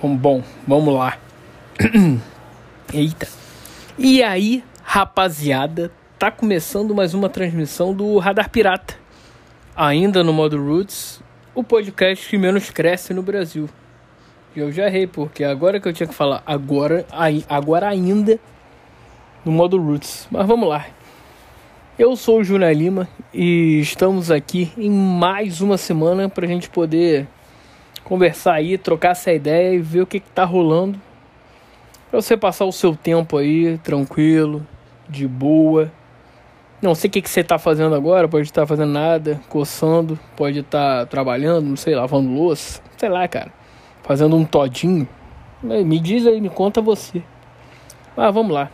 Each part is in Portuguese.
Bom, vamos lá. Eita. E aí, rapaziada, tá começando mais uma transmissão do Radar Pirata. Ainda no modo Roots, o podcast que menos cresce no Brasil. E eu já errei, porque agora que eu tinha que falar agora, agora ainda no modo Roots. Mas vamos lá. Eu sou o Júnior Lima e estamos aqui em mais uma semana pra gente poder conversar aí, trocar essa ideia e ver o que, que tá rolando. Pra você passar o seu tempo aí, tranquilo, de boa. Não sei o que, que você tá fazendo agora, pode estar fazendo nada, coçando, pode estar trabalhando, não sei, lavando louça, sei lá, cara. Fazendo um todinho. Me diz aí, me conta você. Mas vamos lá.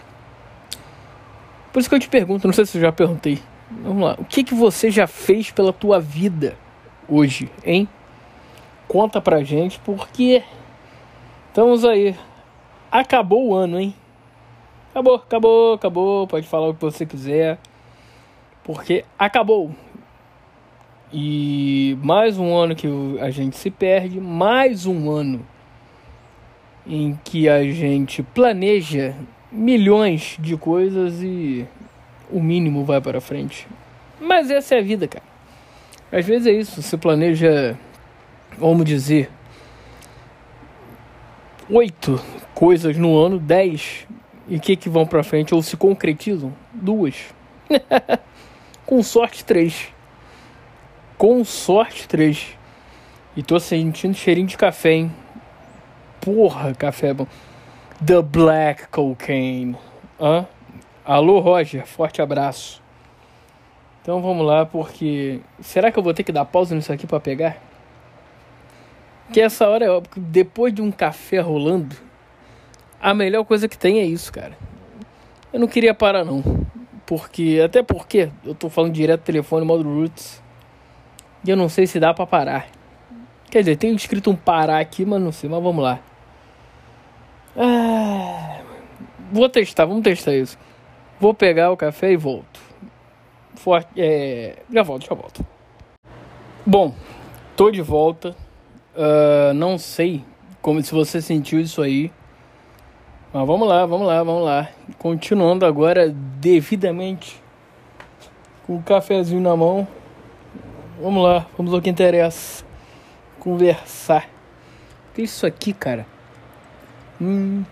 Por isso que eu te pergunto, não sei se eu já perguntei. Vamos lá. O que, que você já fez pela tua vida hoje, hein? Conta pra gente, porque estamos aí. Acabou o ano, hein? Acabou, acabou, acabou. Pode falar o que você quiser. Porque acabou. E mais um ano que a gente se perde, mais um ano em que a gente planeja milhões de coisas e o mínimo vai para frente. Mas essa é a vida, cara. Às vezes é isso, você planeja vamos dizer, oito coisas no ano, dez, e que que vão para frente ou se concretizam? Duas. Com sorte, três. Com sorte, três. E tô sentindo cheirinho de café, hein? Porra, café é bom. The Black Cocaine. Hã? Alô, Roger. Forte abraço. Então vamos lá, porque. Será que eu vou ter que dar pausa nisso aqui para pegar? Que essa hora é óbvio, depois de um café rolando, a melhor coisa que tem é isso, cara. Eu não queria parar não. Porque, até porque eu tô falando direto do telefone, modo roots. E eu não sei se dá para parar. Quer dizer, tem escrito um parar aqui, mas não sei, mas vamos lá. Ah, vou testar, vamos testar isso. Vou pegar o café e volto. Forte, é, já volto, já volto. Bom, tô de volta. Uh, não sei como se você sentiu isso aí. Mas vamos lá, vamos lá, vamos lá. Continuando agora devidamente com o cafezinho na mão. Vamos lá, vamos ao que interessa. Conversar. Que isso aqui, cara? Hum.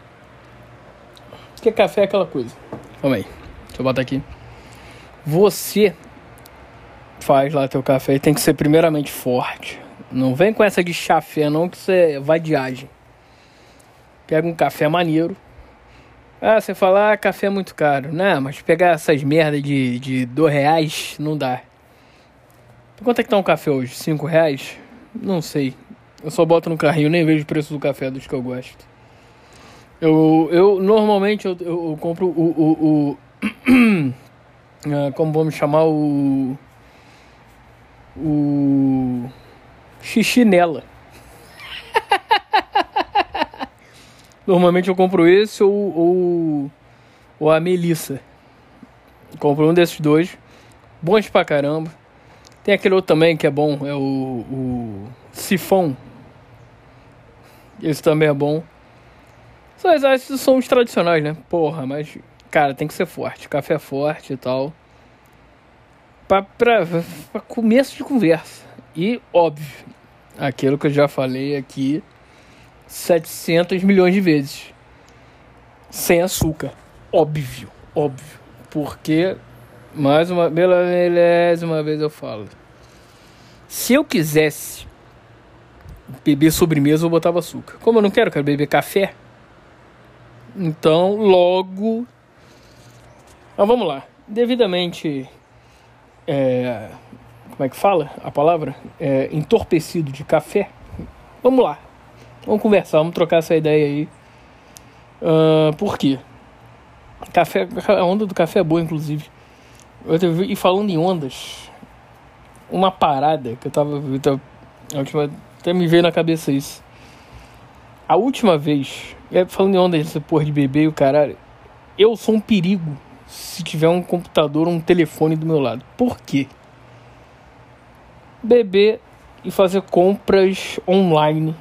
Que café é aquela coisa. Calma aí. Deixa eu botar aqui. Você faz lá teu café tem que ser primeiramente forte. Não vem com essa de chafé não que você vai de agem. Pega um café maneiro. Ah, você fala, ah, café é muito caro. Não, mas pegar essas merda de, de dois reais não dá. Quanto é que tá um café hoje? Cinco reais? Não sei. Eu só boto no carrinho, nem vejo o preço do café dos que eu gosto. Eu, eu normalmente eu, eu, eu compro o, o, o ah, como vamos chamar o o xixi nela. Normalmente eu compro esse ou, ou, ou a Melissa. Compro um desses dois. Bons pra caramba. Tem aquele outro também que é bom, é o, o sifão. Esse também é bom. Só esses são os tradicionais, né? Porra, mas, cara, tem que ser forte. Café forte e tal. Pra, pra, pra começo de conversa. E, óbvio, aquilo que eu já falei aqui 700 milhões de vezes. Sem açúcar. Óbvio, óbvio. Porque, mais uma, pela milésima vez eu falo. Se eu quisesse beber sobremesa, eu botava açúcar. Como eu não quero, quero beber café. Então, logo. Mas vamos lá. Devidamente é, como é que fala a palavra? É, entorpecido de café. Vamos lá. Vamos conversar, vamos trocar essa ideia aí. Uh, por quê? Café, a onda do café é boa, inclusive. Eu, e falando em ondas, uma parada que eu tava. Eu tava a última, até me veio na cabeça isso. A última vez, é, falando em ondas, essa porra de bebê e o caralho, eu sou um perigo se tiver um computador ou um telefone do meu lado. Por quê? Beber e fazer compras online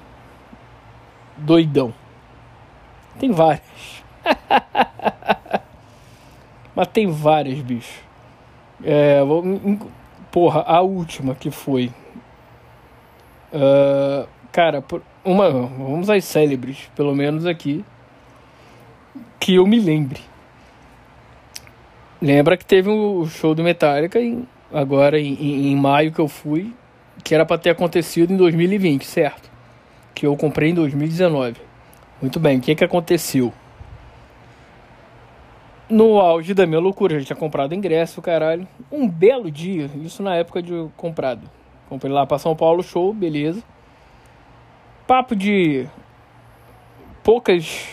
doidão. Tem várias. Mas tem várias, bicho. É, porra, a última que foi. Uh, cara, uma, vamos às célebres, pelo menos aqui. Que eu me lembre. Lembra que teve o um show do Metallica em, agora em, em, maio que eu fui, que era para ter acontecido em 2020, certo? Que eu comprei em 2019. Muito bem, o que, que aconteceu? No auge da minha loucura, já tinha comprado ingresso, caralho. Um belo dia, isso na época de comprado. Comprei lá para São Paulo, show, beleza. Papo de poucas.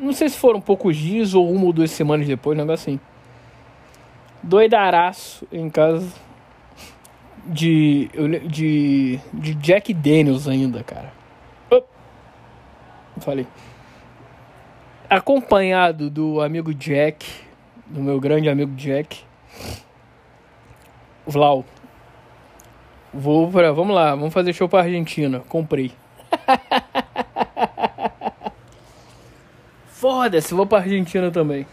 Não sei se foram poucos dias ou uma ou duas semanas depois, negócio assim. Doidaraço em casa de, de, de Jack Daniels ainda, cara. Falei. Acompanhado do amigo Jack, do meu grande amigo Jack. Vlau. Vou pra. Vamos lá, vamos fazer show pra Argentina. Comprei. Foda-se, vou pra Argentina também.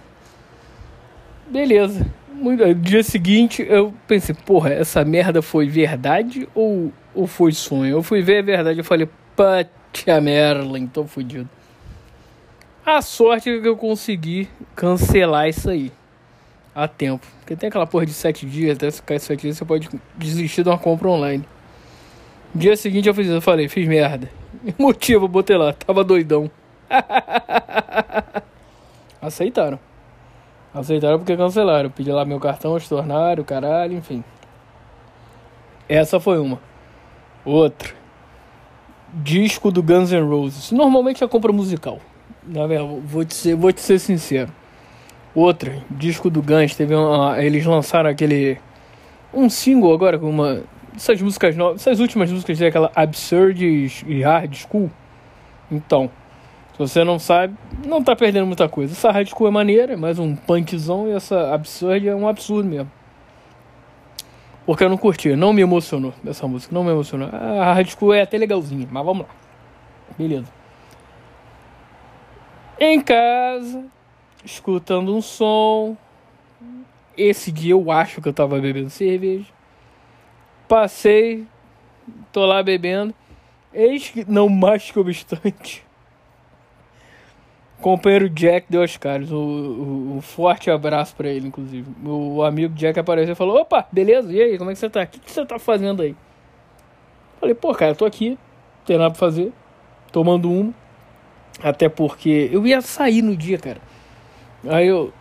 Beleza. Muito, dia seguinte eu pensei, porra, essa merda foi verdade ou, ou foi sonho? Eu fui ver a verdade, eu falei, patia Merlin, tô fudido. A sorte é que eu consegui cancelar isso aí a tempo. Porque tem aquela porra de 7 dias, até se cair 7 dias você pode desistir de uma compra online. Dia seguinte eu fiz eu falei, fiz merda. Motivo, botei lá, tava doidão. Aceitaram. Aceitaram porque cancelaram. Pedi lá meu cartão, estornaram, caralho, enfim. Essa foi uma. Outra. Disco do Guns N' Roses. Normalmente é compra musical. Na verdade, vou te ser, vou te ser sincero. Outra, disco do Guns, teve uma, eles lançaram aquele um single agora com uma essas músicas novas, essas últimas músicas aquela Absurd e Hard School. Então, se você não sabe, não tá perdendo muita coisa. Essa Hardcore é maneira, é mais um punkzão e essa Absurd é um absurdo mesmo. Porque eu não curti, não me emocionou essa música, não me emocionou. A Hardcore é até legalzinha, mas vamos lá. Beleza. Em casa, escutando um som. Esse dia eu acho que eu tava bebendo cerveja. Passei, tô lá bebendo. Eis que, não mais que obstante, companheiro Jack deu as caras. Um, forte abraço para ele, inclusive. O amigo Jack apareceu e falou: Opa, beleza, e aí, como é que você tá? O que, que você tá fazendo aí? Falei: Pô, cara, tô aqui, tem nada pra fazer, tomando uma. Até porque eu ia sair no dia, cara. Aí eu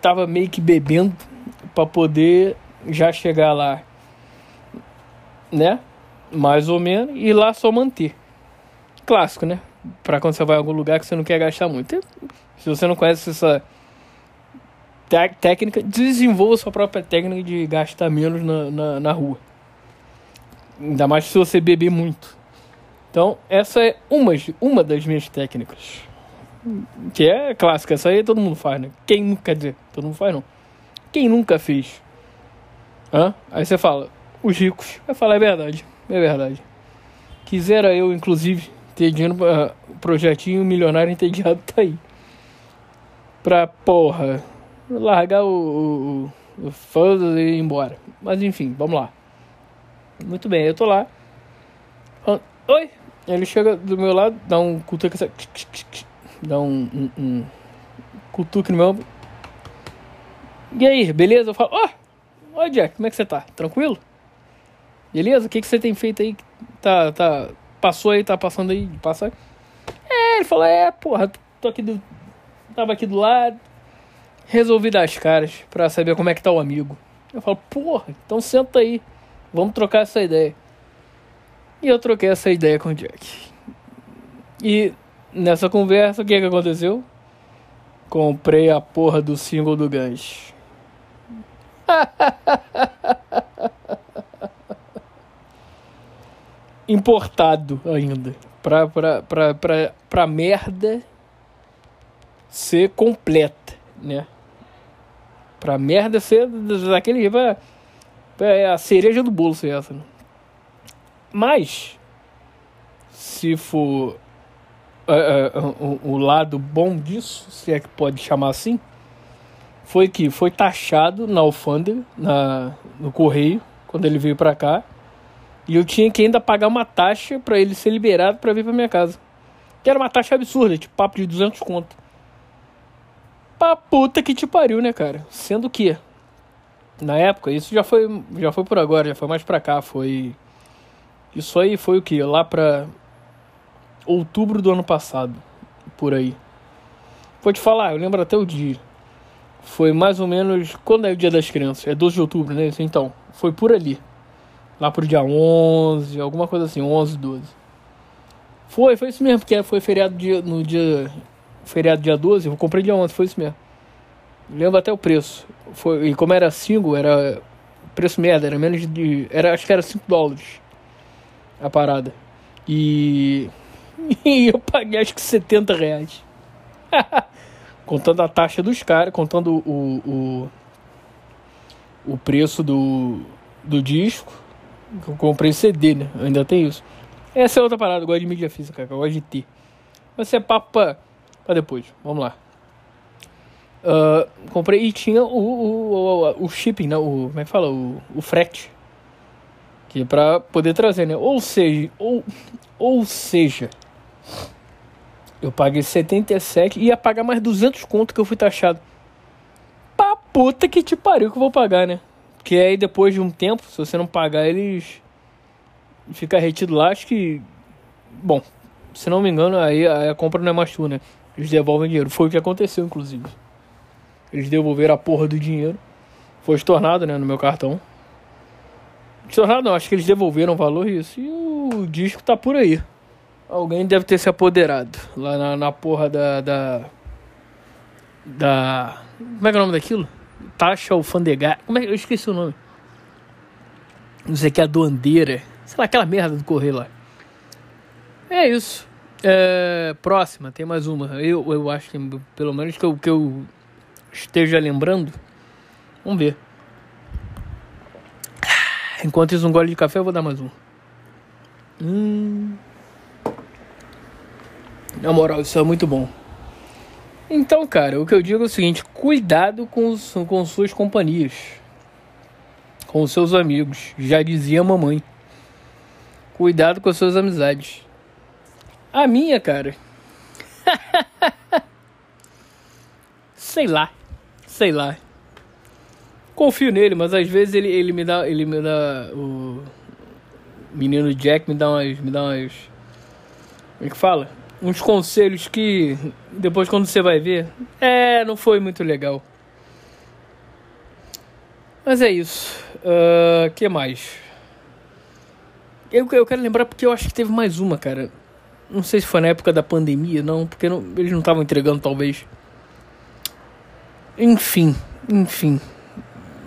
tava meio que bebendo para poder já chegar lá, né? Mais ou menos, e lá só manter. Clássico, né? Para quando você vai a algum lugar que você não quer gastar muito. Se você não conhece essa técnica, desenvolva sua própria técnica de gastar menos na, na, na rua. Ainda mais se você beber muito. Então, essa é uma, uma das minhas técnicas. Que é clássica, essa aí todo mundo faz, né? Quem nunca, quer dizer, todo mundo faz não. Quem nunca fez? Hã? Aí você fala, os ricos. Vai falar, é verdade, é verdade. Quisera eu, inclusive, ter dinheiro pra projetinho milionário entediado tá aí. Pra porra, largar o, o, o e ir embora. Mas enfim, vamos lá. Muito bem, eu tô lá. Oi! Ele chega do meu lado, dá um cutuque, dá um, um, um cutuque no meu E aí, beleza? Eu falo, ó, oh, oi Jack, como é que você tá? Tranquilo? Beleza? O que, que você tem feito aí? Tá, tá, Passou aí, tá passando aí, passa aí. É, ele falou, é, porra, tô aqui do. Tava aqui do lado. Resolvi dar as caras pra saber como é que tá o amigo. Eu falo, porra, então senta aí. Vamos trocar essa ideia. E eu troquei essa ideia com o Jack. E nessa conversa, o que, que aconteceu? Comprei a porra do single do Guns. importado ainda. Pra, pra, pra, pra, pra merda ser completa, né? Pra merda ser daquele jeito. É a cereja do bolo ser essa, né? Mas, se for é, é, o, o lado bom disso, se é que pode chamar assim, foi que foi taxado na alfândega, na, no correio, quando ele veio para cá. E eu tinha que ainda pagar uma taxa para ele ser liberado para vir para minha casa. Que era uma taxa absurda, tipo papo de 200 conto. Pra puta que te pariu, né, cara? Sendo que, na época, isso já foi, já foi por agora, já foi mais pra cá, foi... Isso aí foi o que? Lá pra outubro do ano passado, por aí. Vou te falar, eu lembro até o dia. Foi mais ou menos. Quando é o dia das crianças? É 12 de outubro, né? Então, foi por ali. Lá pro dia 11, alguma coisa assim, 11, 12. Foi, foi isso mesmo, porque foi feriado dia, no dia. Feriado dia 12, eu comprei dia 11, foi isso mesmo. Lembro até o preço. Foi, e como era single, era preço merda, era menos de. Era, acho que era 5 dólares a parada. E. E eu paguei acho que 70 reais. contando a taxa dos caras, contando o, o, o preço do, do disco. Eu comprei CD, né? Eu ainda tem isso. Essa é outra parada, eu gosto de mídia física, cara, eu gosto de ter. Mas é papo pra, pra depois. Vamos lá. Uh, comprei e tinha o, o, o, o shipping, né? O, como é que fala? O, o frete. Que é pra poder trazer, né? Ou seja, ou, ou seja, eu paguei 77 e ia pagar mais 200 conto que eu fui taxado. Pra puta que te pariu que eu vou pagar, né? Porque aí depois de um tempo, se você não pagar, eles fica retido lá, acho que bom, se não me engano, aí a, compra não é mais tua, né? Eles devolvem dinheiro. Foi o que aconteceu, inclusive. Eles devolveram a porra do dinheiro. Foi estornado, né, no meu cartão. Estornado não, acho que eles devolveram o valor isso. E o disco tá por aí. Alguém deve ter se apoderado lá na, na porra da, da. Da. Como é que é o nome daquilo? Taxa alfandegária. Como é que. Eu esqueci o nome. Não sei que é a doandeira. Sei lá, aquela merda do correio lá. É isso. É, próxima, tem mais uma. Eu, eu acho que, pelo menos que eu, que eu esteja lembrando. Vamos ver. Enquanto isso, um gole de café, eu vou dar mais um. Hum. Na moral, isso é muito bom. Então, cara, o que eu digo é o seguinte: cuidado com, com suas companhias, com seus amigos. Já dizia a mamãe. Cuidado com as suas amizades. A minha, cara. sei lá. Sei lá. Confio nele, mas às vezes ele, ele me dá. Ele me dá. O menino Jack me dá umas. Me dá umas. Como é que fala? Uns conselhos que depois quando você vai ver, é, não foi muito legal. Mas é isso. Uh, que mais? Eu, eu quero lembrar porque eu acho que teve mais uma, cara. Não sei se foi na época da pandemia, não, porque não, eles não estavam entregando, talvez. Enfim, enfim.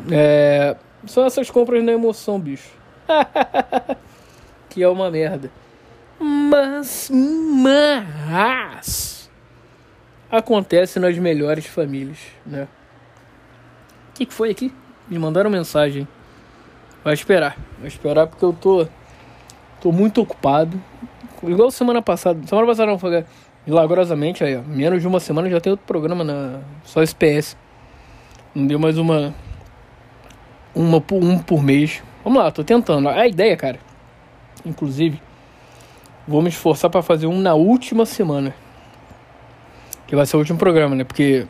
É, são essas compras na emoção, bicho. que é uma merda. Mas, mas acontece nas melhores famílias, né? O que, que foi aqui? Me mandaram mensagem. Vai esperar, vai esperar porque eu tô tô muito ocupado. Igual semana passada, semana passada não foi milagrosamente aí, ó, menos de uma semana já tem outro programa na só SPS. Não deu mais uma uma um por mês. Vamos lá, tô tentando. A ideia, cara, inclusive Vou me esforçar para fazer um na última semana. Que vai ser o último programa, né? Porque,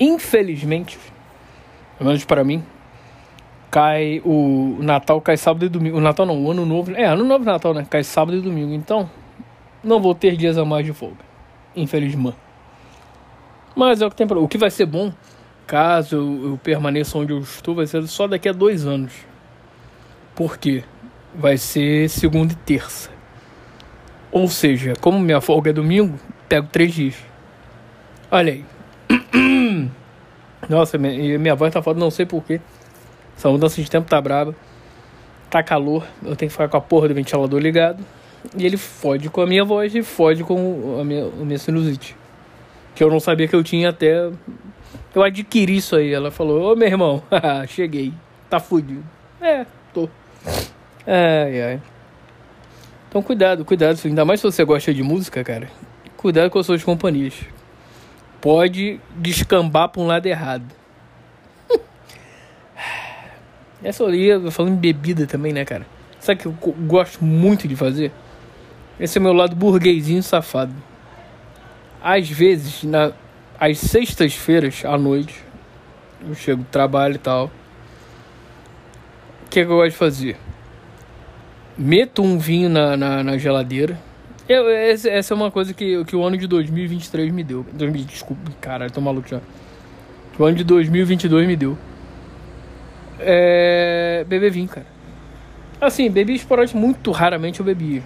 infelizmente, pelo menos para mim, cai o Natal cai sábado e domingo. O Natal não, o Ano Novo. É, Ano Novo Natal, né? Cai sábado e domingo. Então, não vou ter dias a mais de folga. Infelizmente. Mas é o que tem pra... O que vai ser bom, caso eu permaneça onde eu estou, vai ser só daqui a dois anos. Por quê? Vai ser segunda e terça. Ou seja, como minha folga é domingo, pego três dias. Olha aí. Nossa, minha, minha voz tá foda, não sei porquê. Essa mudança de tempo tá braba. Tá calor, eu tenho que ficar com a porra do ventilador ligado. E ele fode com a minha voz e fode com a minha, a minha sinusite. Que eu não sabia que eu tinha até. Eu adquiri isso aí. Ela falou: Ô meu irmão, cheguei. Tá fudido. É, tô. Ai, ai. Então cuidado, cuidado. Ainda mais se você gosta de música, cara. cuidado com as suas companhias. Pode descambar para um lado errado. Essa eu falando em bebida também, né, cara? Sabe que eu gosto muito de fazer? Esse é meu lado burguesinho safado. Às vezes, na, às sextas-feiras à noite, eu chego do trabalho e tal. O que, é que eu gosto de fazer? Meto um vinho na, na, na geladeira. Eu, essa, é uma coisa que, que o ano de 2023 me deu. 2000, desculpa, caralho, tô maluco já. O ano de 2022 me deu. É. Beber vinho, cara. Assim, bebi esporte muito raramente eu bebia.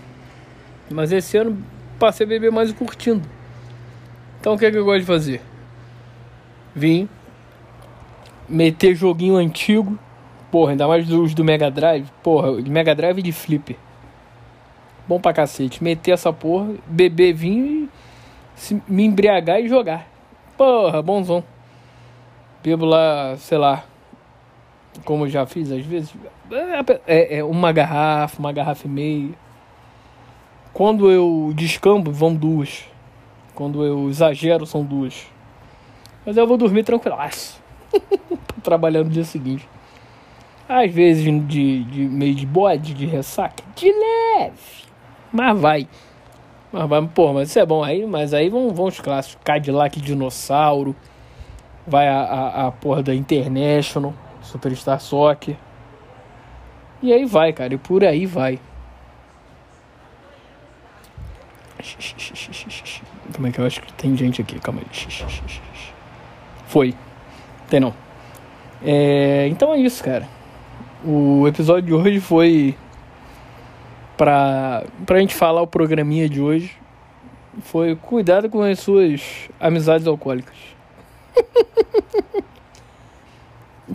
Mas esse ano passei a beber mais curtindo. Então o que é que eu gosto de fazer? Vim. Meter joguinho antigo. Porra, ainda mais os do Mega Drive. Porra, de Mega Drive e de Flipper. Bom pra cacete. Meter essa porra, beber vinho e me embriagar e jogar. Porra, bonzão. Bebo lá, sei lá, como já fiz às vezes, é, é uma garrafa, uma garrafa e meia. Quando eu descambo, vão duas. Quando eu exagero, são duas. Mas eu vou dormir tranquilaço. Trabalhando no dia seguinte. Às vezes de, de meio de bode, de ressaca. De leve. Mas vai. Mas vai, pô, mas isso é bom aí, mas aí vão, vão os clássicos. Cadillac Dinossauro. Vai a, a, a porra da International. Superstar Soccer. E aí vai, cara, e por aí vai. Como é que eu acho que tem gente aqui? Calma aí. Foi. Tem não. É, então é isso, cara. O episódio de hoje foi pra, pra gente falar o programinha de hoje. Foi cuidado com as suas amizades alcoólicas.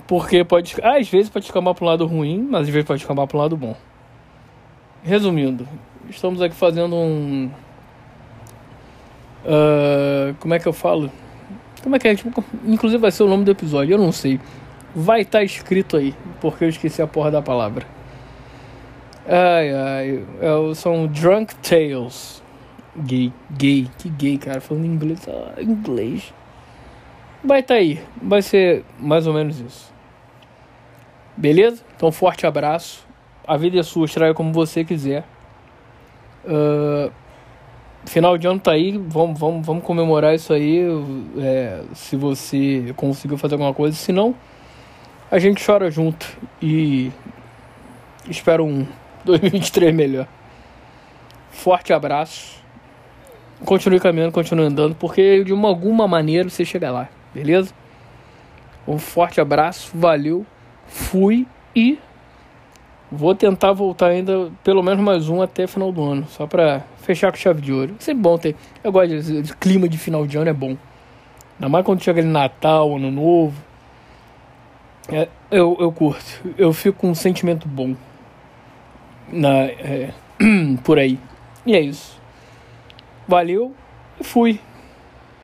Porque pode. às vezes pode escamar um lado ruim, mas às vezes pode escamar um lado bom. Resumindo, estamos aqui fazendo um. Uh, como é que eu falo? Como é que é? Tipo, inclusive vai ser o nome do episódio, eu não sei. Vai estar tá escrito aí, porque eu esqueci a porra da palavra. Ai ai, é, são Drunk Tales. Gay, gay, que gay, cara, falando inglês. Ah, inglês. Vai estar tá aí, vai ser mais ou menos isso. Beleza? Então, forte abraço. A vida é sua, extraia como você quiser. Uh, final de ano tá aí, vamos, vamos, vamos comemorar isso aí. É, se você conseguiu fazer alguma coisa, se não, a gente chora junto e espero um 2023 melhor. Forte abraço. Continue caminhando, continue andando, porque de uma, alguma maneira você chega lá, beleza? Um forte abraço, valeu fui e vou tentar voltar ainda pelo menos mais um até final do ano, só pra fechar com chave de ouro. Sempre bom ter. Eu gosto de, de clima de final de ano, é bom. Ainda mais quando chega ali Natal, Ano Novo. É, eu, eu curto. Eu fico com um sentimento bom. Na, é, por aí. E é isso. Valeu e fui.